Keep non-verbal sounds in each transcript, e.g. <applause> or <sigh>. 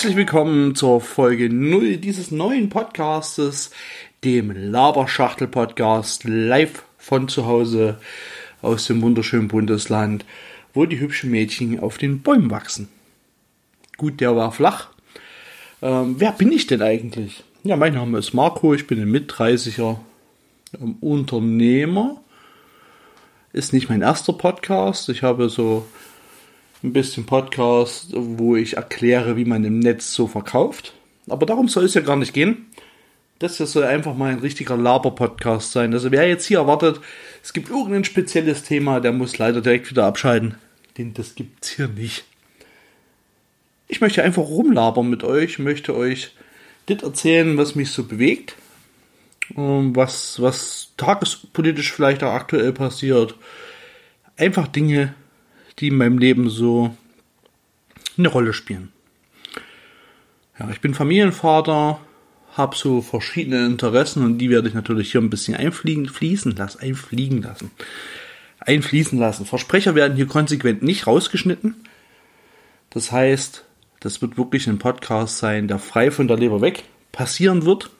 Herzlich willkommen zur Folge 0 dieses neuen Podcastes, dem Laberschachtel Podcast, live von zu Hause aus dem wunderschönen Bundesland, wo die hübschen Mädchen auf den Bäumen wachsen. Gut, der war flach. Ähm, wer bin ich denn eigentlich? Ja, mein Name ist Marco, ich bin ein Mit-30er ähm, Unternehmer. Ist nicht mein erster Podcast. Ich habe so ein bisschen Podcast, wo ich erkläre, wie man im Netz so verkauft. Aber darum soll es ja gar nicht gehen. Das hier soll einfach mal ein richtiger Laber-Podcast sein. Also wer jetzt hier erwartet, es gibt irgendein spezielles Thema, der muss leider direkt wieder abschalten. Denn das gibt's hier nicht. Ich möchte einfach rumlabern mit euch, möchte euch das erzählen, was mich so bewegt, ähm, was, was tagespolitisch vielleicht auch aktuell passiert. Einfach Dinge, die in meinem Leben so eine Rolle spielen. Ja, ich bin Familienvater, habe so verschiedene Interessen und die werde ich natürlich hier ein bisschen einfliegen, fließen lassen, einfliegen lassen, einfließen lassen. Versprecher werden hier konsequent nicht rausgeschnitten. Das heißt, das wird wirklich ein Podcast sein, der frei von der Leber weg passieren wird.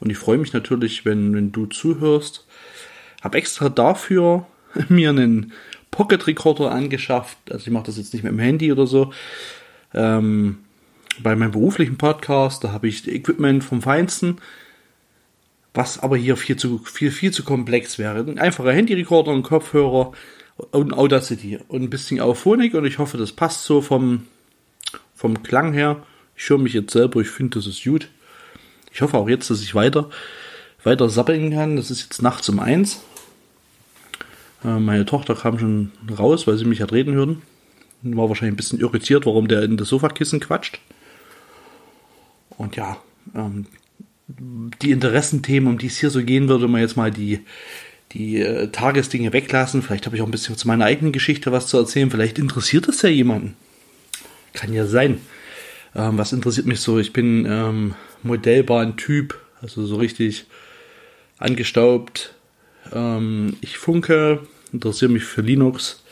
Und ich freue mich natürlich, wenn, wenn du zuhörst. Habe extra dafür <laughs> mir einen Pocket Recorder angeschafft. Also ich mache das jetzt nicht mit dem Handy oder so. Ähm, bei meinem beruflichen Podcast, da habe ich Equipment vom Feinsten, was aber hier viel zu, viel, viel zu komplex wäre. Ein einfacher Handy-Recorder, ein Kopfhörer und Audacity und ein bisschen Auphonic und ich hoffe, das passt so vom, vom Klang her. Ich höre mich jetzt selber, ich finde, das ist gut. Ich hoffe auch jetzt, dass ich weiter, weiter sappeln kann. Das ist jetzt nachts um eins. Äh, meine Tochter kam schon raus, weil sie mich hat reden hören. War wahrscheinlich ein bisschen irritiert, warum der in das Sofakissen quatscht. Und ja, ähm, die Interessenthemen, um die es hier so gehen würde, wenn wir jetzt mal die, die äh, Tagesdinge weglassen. Vielleicht habe ich auch ein bisschen zu meiner eigenen Geschichte was zu erzählen. Vielleicht interessiert es ja jemanden. Kann ja sein. Ähm, was interessiert mich so? Ich bin ähm, Modellbahn-Typ, also so richtig angestaubt, ähm, ich funke, interessiere mich für Linux.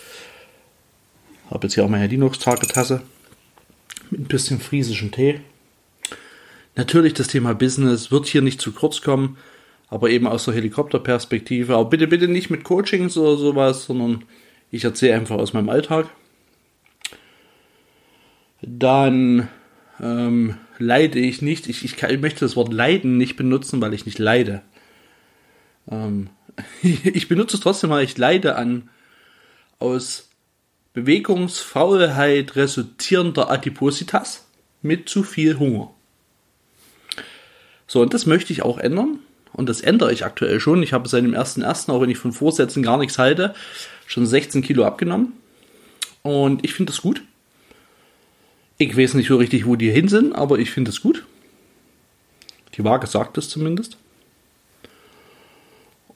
Habe jetzt hier auch meine Linux-Tagetasse mit ein bisschen friesischem Tee. Natürlich, das Thema Business wird hier nicht zu kurz kommen, aber eben aus der Helikopterperspektive. Aber bitte, bitte nicht mit Coachings oder sowas, sondern ich erzähle einfach aus meinem Alltag. Dann ähm, leide ich nicht. Ich, ich, kann, ich möchte das Wort leiden nicht benutzen, weil ich nicht leide. Ähm, <laughs> ich benutze es trotzdem, weil ich leide an aus Bewegungsfaulheit resultierender Adipositas mit zu viel Hunger. So, und das möchte ich auch ändern. Und das ändere ich aktuell schon. Ich habe seit dem 1.1., auch wenn ich von Vorsätzen gar nichts halte, schon 16 Kilo abgenommen. Und ich finde das gut. Ich weiß nicht so richtig, wo die hin sind, aber ich finde es gut. Die Waage sagt es zumindest.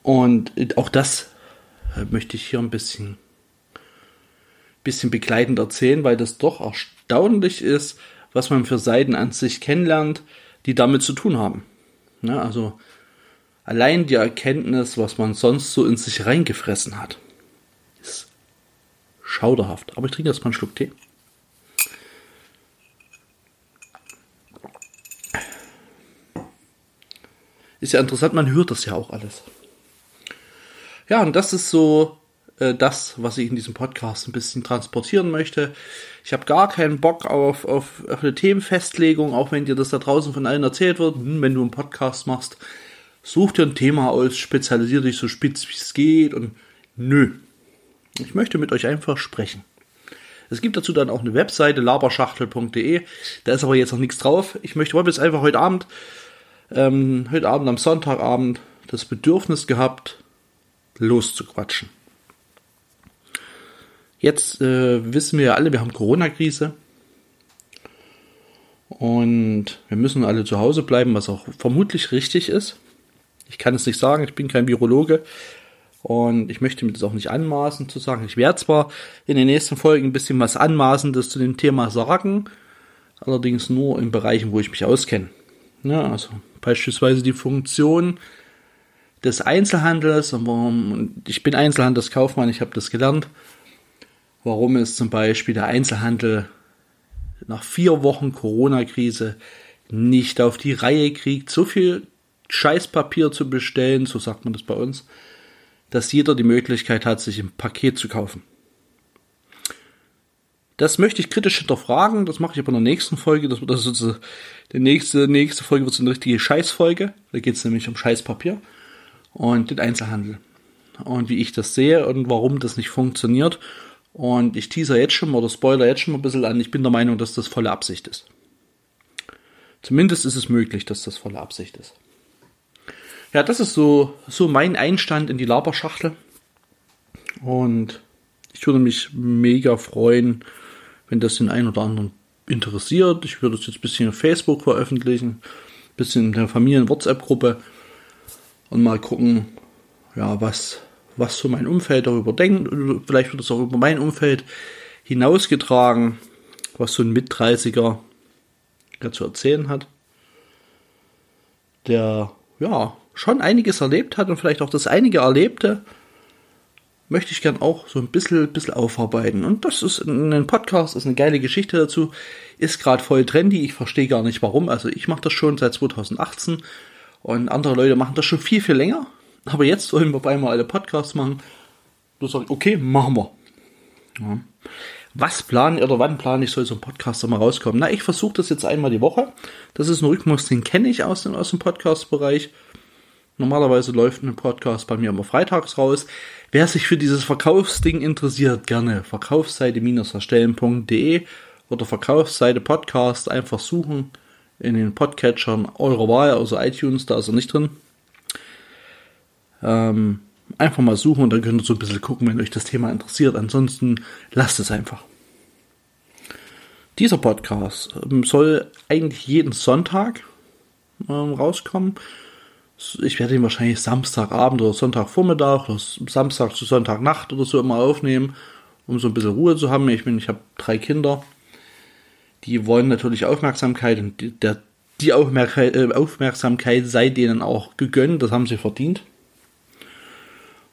Und auch das äh, möchte ich hier ein bisschen, bisschen begleitend erzählen, weil das doch erstaunlich ist, was man für Seiten an sich kennenlernt, die damit zu tun haben. Ja, also allein die Erkenntnis, was man sonst so in sich reingefressen hat, ist schauderhaft. Aber ich trinke erstmal einen Schluck Tee. Ist ja interessant, man hört das ja auch alles. Ja, und das ist so äh, das, was ich in diesem Podcast ein bisschen transportieren möchte. Ich habe gar keinen Bock auf, auf, auf eine Themenfestlegung, auch wenn dir das da draußen von allen erzählt wird. Hm, wenn du einen Podcast machst, such dir ein Thema aus, spezialisier dich so spitz wie es geht und nö. Ich möchte mit euch einfach sprechen. Es gibt dazu dann auch eine Webseite, laberschachtel.de. Da ist aber jetzt noch nichts drauf. Ich möchte heute jetzt einfach heute Abend, ähm, heute Abend am Sonntagabend das Bedürfnis gehabt, loszuquatschen. Jetzt äh, wissen wir ja alle, wir haben Corona-Krise. Und wir müssen alle zu Hause bleiben, was auch vermutlich richtig ist. Ich kann es nicht sagen, ich bin kein Virologe. Und ich möchte mir das auch nicht anmaßen zu sagen. Ich werde zwar in den nächsten Folgen ein bisschen was Anmaßendes zu dem Thema sagen, allerdings nur in Bereichen, wo ich mich auskenne. Ja, also beispielsweise die Funktion des Einzelhandels und warum, ich bin Einzelhandelskaufmann, ich habe das gelernt, warum es zum Beispiel der Einzelhandel nach vier Wochen Corona-Krise nicht auf die Reihe kriegt, so viel Scheißpapier zu bestellen, so sagt man das bei uns, dass jeder die Möglichkeit hat, sich ein Paket zu kaufen. Das möchte ich kritisch hinterfragen, das mache ich aber in der nächsten Folge. Das wird also so, die nächste, nächste Folge wird so eine richtige Scheißfolge. Da geht es nämlich um Scheißpapier und den Einzelhandel. Und wie ich das sehe und warum das nicht funktioniert. Und ich teaser jetzt schon mal oder spoiler jetzt schon mal ein bisschen an. Ich bin der Meinung, dass das volle Absicht ist. Zumindest ist es möglich, dass das volle Absicht ist. Ja, das ist so, so mein Einstand in die Laberschachtel. Und ich würde mich mega freuen, wenn das den einen oder anderen interessiert. Ich würde es jetzt ein bisschen auf Facebook veröffentlichen, ein bisschen in der Familien-WhatsApp-Gruppe und mal gucken, ja, was, was so mein Umfeld darüber denkt. Vielleicht wird es auch über mein Umfeld hinausgetragen, was so ein Mit-30er zu erzählen hat, der ja schon einiges erlebt hat und vielleicht auch das einige Erlebte möchte ich gern auch so ein bisschen, bisschen aufarbeiten. Und das ist ein Podcast, ist eine geile Geschichte dazu. Ist gerade voll trendy. Ich verstehe gar nicht warum. Also ich mache das schon seit 2018 und andere Leute machen das schon viel, viel länger. Aber jetzt wollen wir bei einmal alle Podcasts machen. Du sagst, okay, machen wir. Ja was planen oder wann plane ich, soll so ein Podcast mal rauskommen? Na, ich versuche das jetzt einmal die Woche. Das ist ein Rhythmus, den kenne ich aus dem, aus dem Podcast-Bereich. Normalerweise läuft ein Podcast bei mir immer freitags raus. Wer sich für dieses Verkaufsding interessiert, gerne verkaufsseite-erstellen.de oder Verkaufsseite Podcast einfach suchen in den Podcatchern eurer Wahl, also iTunes, da ist er nicht drin. Ähm, Einfach mal suchen und dann könnt ihr so ein bisschen gucken, wenn euch das Thema interessiert. Ansonsten lasst es einfach. Dieser Podcast ähm, soll eigentlich jeden Sonntag ähm, rauskommen. Ich werde ihn wahrscheinlich Samstagabend oder Sonntagvormittag oder Samstag zu Sonntagnacht oder so immer aufnehmen, um so ein bisschen Ruhe zu haben. Ich bin, ich habe drei Kinder, die wollen natürlich Aufmerksamkeit und die, der, die Aufmerksamkeit, äh, Aufmerksamkeit sei denen auch gegönnt. Das haben sie verdient.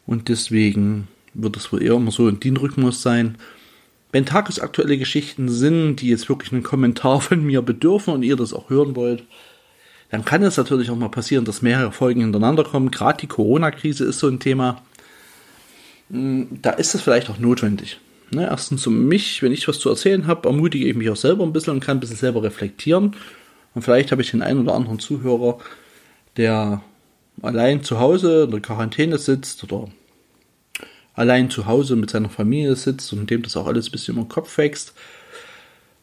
Und deswegen wird es wohl eher immer so in den Rhythmus sein. Wenn tagesaktuelle Geschichten sind, die jetzt wirklich einen Kommentar <laughs> von mir bedürfen und ihr das auch hören wollt, dann kann es natürlich auch mal passieren, dass mehrere Folgen hintereinander kommen. Gerade die Corona-Krise ist so ein Thema. Hm, da ist es vielleicht auch notwendig. Ne, erstens um mich, wenn ich was zu erzählen habe, ermutige ich mich auch selber ein bisschen und kann ein bisschen selber reflektieren. Und vielleicht habe ich den einen oder anderen Zuhörer, der allein zu Hause in der Quarantäne sitzt oder allein zu Hause mit seiner Familie sitzt und dem das auch alles ein bisschen im Kopf wächst.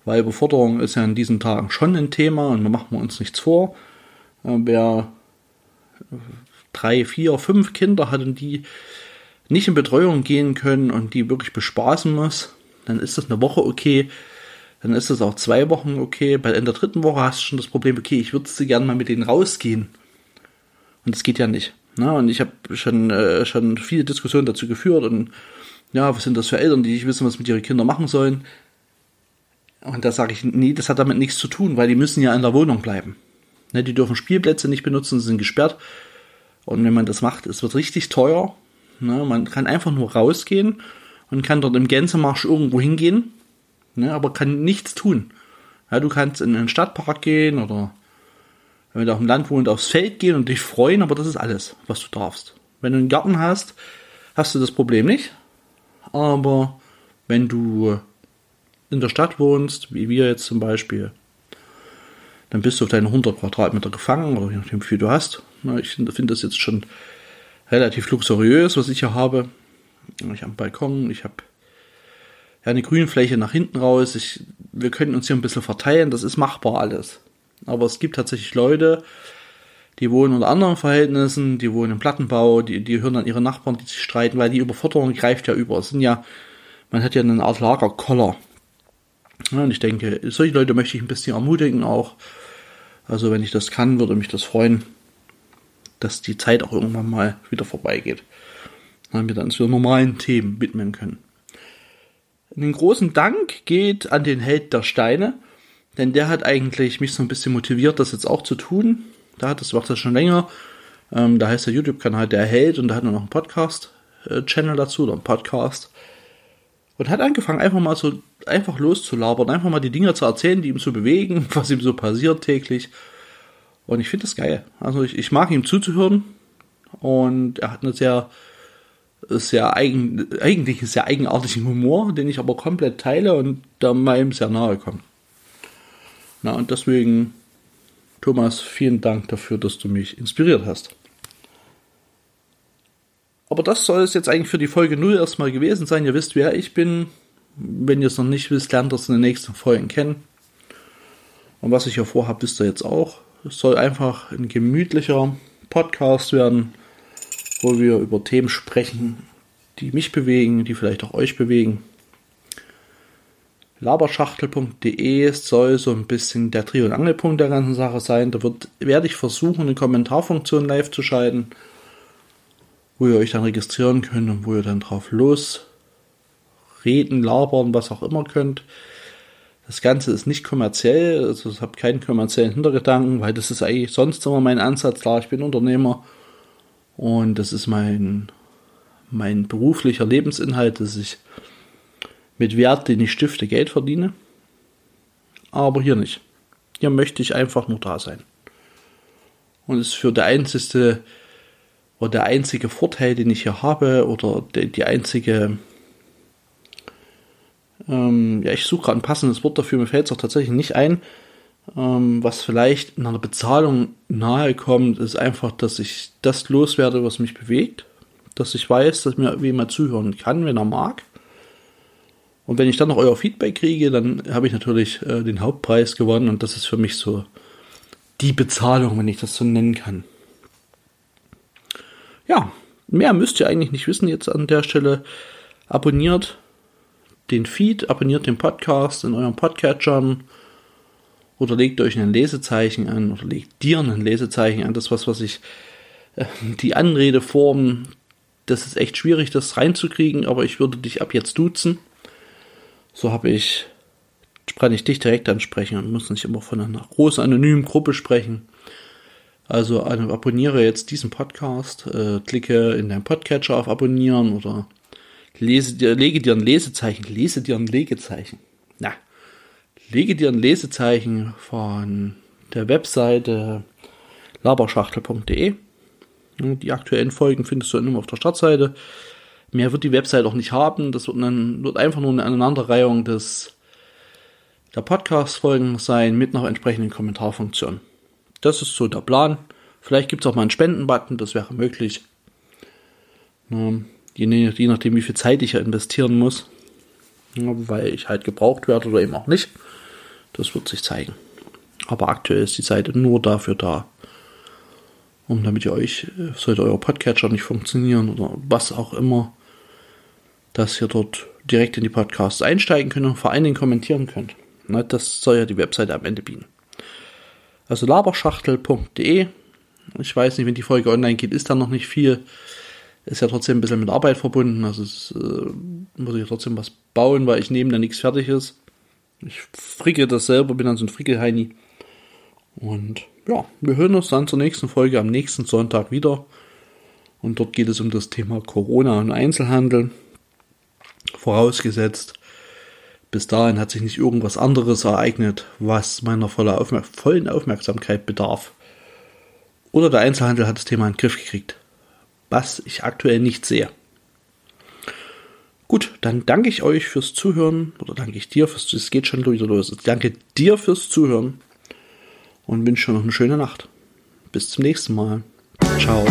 Weil Überforderung ist ja in diesen Tagen schon ein Thema und da machen wir uns nichts vor. Äh, wer drei, vier, fünf Kinder hat und die nicht in Betreuung gehen können und die wirklich bespaßen muss, dann ist das eine Woche okay. Dann ist das auch zwei Wochen okay. Bei in der dritten Woche hast du schon das Problem, okay, ich würde gerne mal mit denen rausgehen. Und das geht ja nicht. Na, und ich habe schon, äh, schon viele Diskussionen dazu geführt und ja, was sind das für Eltern, die nicht wissen, was mit ihren Kindern machen sollen. Und da sage ich, nee, das hat damit nichts zu tun, weil die müssen ja in der Wohnung bleiben. Ne, die dürfen Spielplätze nicht benutzen, sie sind gesperrt. Und wenn man das macht, es wird richtig teuer. Ne, man kann einfach nur rausgehen und kann dort im Gänsemarsch irgendwo hingehen, ne, aber kann nichts tun. Ja, du kannst in einen Stadtpark gehen oder wenn du auf dem Land wohnst, aufs Feld gehen und dich freuen, aber das ist alles, was du darfst. Wenn du einen Garten hast, hast du das Problem nicht. Aber wenn du in der Stadt wohnst, wie wir jetzt zum Beispiel, dann bist du auf deine 100 Quadratmeter gefangen, oder je nachdem, wie viel du hast. Ich finde das jetzt schon relativ luxuriös, was ich hier habe. Ich habe einen Balkon, ich habe ja, eine Grünfläche nach hinten raus. Ich, wir können uns hier ein bisschen verteilen, das ist machbar alles. Aber es gibt tatsächlich Leute, die wohnen unter anderen Verhältnissen, die wohnen im Plattenbau, die, die hören dann ihre Nachbarn, die sich streiten, weil die Überforderung greift ja über. Es sind ja, man hat ja eine Art Lagerkoller. Ja, und ich denke, solche Leute möchte ich ein bisschen ermutigen auch. Also wenn ich das kann, würde mich das freuen, dass die Zeit auch irgendwann mal wieder vorbeigeht. Dann wir dann zu normalen Themen widmen können. Einen großen Dank geht an den Held der Steine. Denn der hat eigentlich mich so ein bisschen motiviert, das jetzt auch zu tun. Da hat das macht das schon länger. Ähm, da heißt der YouTube-Kanal Der Held und da hat er noch einen Podcast-Channel dazu oder einen Podcast. Und hat angefangen, einfach mal so einfach loszulabern, einfach mal die Dinge zu erzählen, die ihm so bewegen, <laughs> was ihm so passiert täglich. Und ich finde das geil. Also ich, ich mag ihm zuzuhören und er hat eine sehr, sehr eigen, eigentlich einen sehr eigenartigen Humor, den ich aber komplett teile und der meinem sehr nahe kommt. Na, und deswegen, Thomas, vielen Dank dafür, dass du mich inspiriert hast. Aber das soll es jetzt eigentlich für die Folge 0 erstmal gewesen sein. Ihr wisst, wer ich bin. Wenn ihr es noch nicht wisst, lernt es in den nächsten Folgen kennen. Und was ich hier vorhabe, wisst ihr jetzt auch. Es soll einfach ein gemütlicher Podcast werden, wo wir über Themen sprechen, die mich bewegen, die vielleicht auch euch bewegen. Laberschachtel.de soll so ein bisschen der Dreh- und Angelpunkt der ganzen Sache sein. Da wird, werde ich versuchen, eine Kommentarfunktion live zu schalten wo ihr euch dann registrieren könnt und wo ihr dann drauf losreden, labern, was auch immer könnt. Das Ganze ist nicht kommerziell, also es hat keinen kommerziellen Hintergedanken, weil das ist eigentlich sonst immer mein Ansatz. Klar, ich bin Unternehmer und das ist mein, mein beruflicher Lebensinhalt, dass ich mit Wert, den ich stifte, Geld verdiene. Aber hier nicht. Hier möchte ich einfach nur da sein. Und es ist für der einzige oder der einzige Vorteil, den ich hier habe, oder die einzige, ähm, ja, ich suche gerade ein passendes Wort dafür, mir fällt es auch tatsächlich nicht ein, ähm, was vielleicht in einer Bezahlung nahe kommt, ist einfach, dass ich das loswerde, was mich bewegt, dass ich weiß, dass mir jemand zuhören kann, wenn er mag. Und wenn ich dann noch euer Feedback kriege, dann habe ich natürlich äh, den Hauptpreis gewonnen und das ist für mich so die Bezahlung, wenn ich das so nennen kann ja, mehr müsst ihr eigentlich nicht wissen jetzt an der Stelle. Abonniert den Feed, abonniert den Podcast in eurem Podcatchern oder legt euch ein Lesezeichen an oder legt dir ein Lesezeichen an. Das was, was ich äh, die Anredeform, das ist echt schwierig, das reinzukriegen, aber ich würde dich ab jetzt duzen. So habe ich, kann ich dich direkt ansprechen und muss nicht immer von einer großen anonymen Gruppe sprechen. Also abonniere jetzt diesen Podcast, äh, klicke in deinen Podcatcher auf Abonnieren oder lese dir, lege dir ein Lesezeichen, lese dir ein Legezeichen. Na, lege dir ein Lesezeichen von der Webseite laberschachtel.de. Die aktuellen Folgen findest du immer auf der Startseite. Mehr wird die Webseite auch nicht haben. Das wird, dann, wird einfach nur eine Aneinanderreihung des, der Podcast-Folgen sein mit noch entsprechenden Kommentarfunktionen. Das ist so der Plan. Vielleicht gibt es auch mal einen Spendenbutton, das wäre möglich. Je, je nachdem, wie viel Zeit ich ja investieren muss. Weil ich halt gebraucht werde oder eben auch nicht. Das wird sich zeigen. Aber aktuell ist die Seite nur dafür da, um damit ihr euch, sollte euer Podcatcher nicht funktionieren oder was auch immer, dass ihr dort direkt in die Podcasts einsteigen könnt und vor allen Dingen kommentieren könnt. Das soll ja die Webseite am Ende bieten. Also laberschachtel.de. Ich weiß nicht, wenn die Folge online geht, ist da noch nicht viel. Ist ja trotzdem ein bisschen mit Arbeit verbunden. Also es, äh, muss ich trotzdem was bauen, weil ich neben da nichts fertig ist. Ich fricke das selber, bin dann so ein Frickelheini. Und ja, wir hören uns dann zur nächsten Folge am nächsten Sonntag wieder. Und dort geht es um das Thema Corona und Einzelhandel. Vorausgesetzt, bis dahin hat sich nicht irgendwas anderes ereignet, was meiner vollen Aufmerksamkeit bedarf. Oder der Einzelhandel hat das Thema in den Griff gekriegt. Was ich aktuell nicht sehe. Gut, dann danke ich euch fürs Zuhören oder danke ich dir fürs, es geht schon wieder los. Ich danke dir fürs Zuhören und wünsche noch eine schöne Nacht. Bis zum nächsten Mal. Ciao.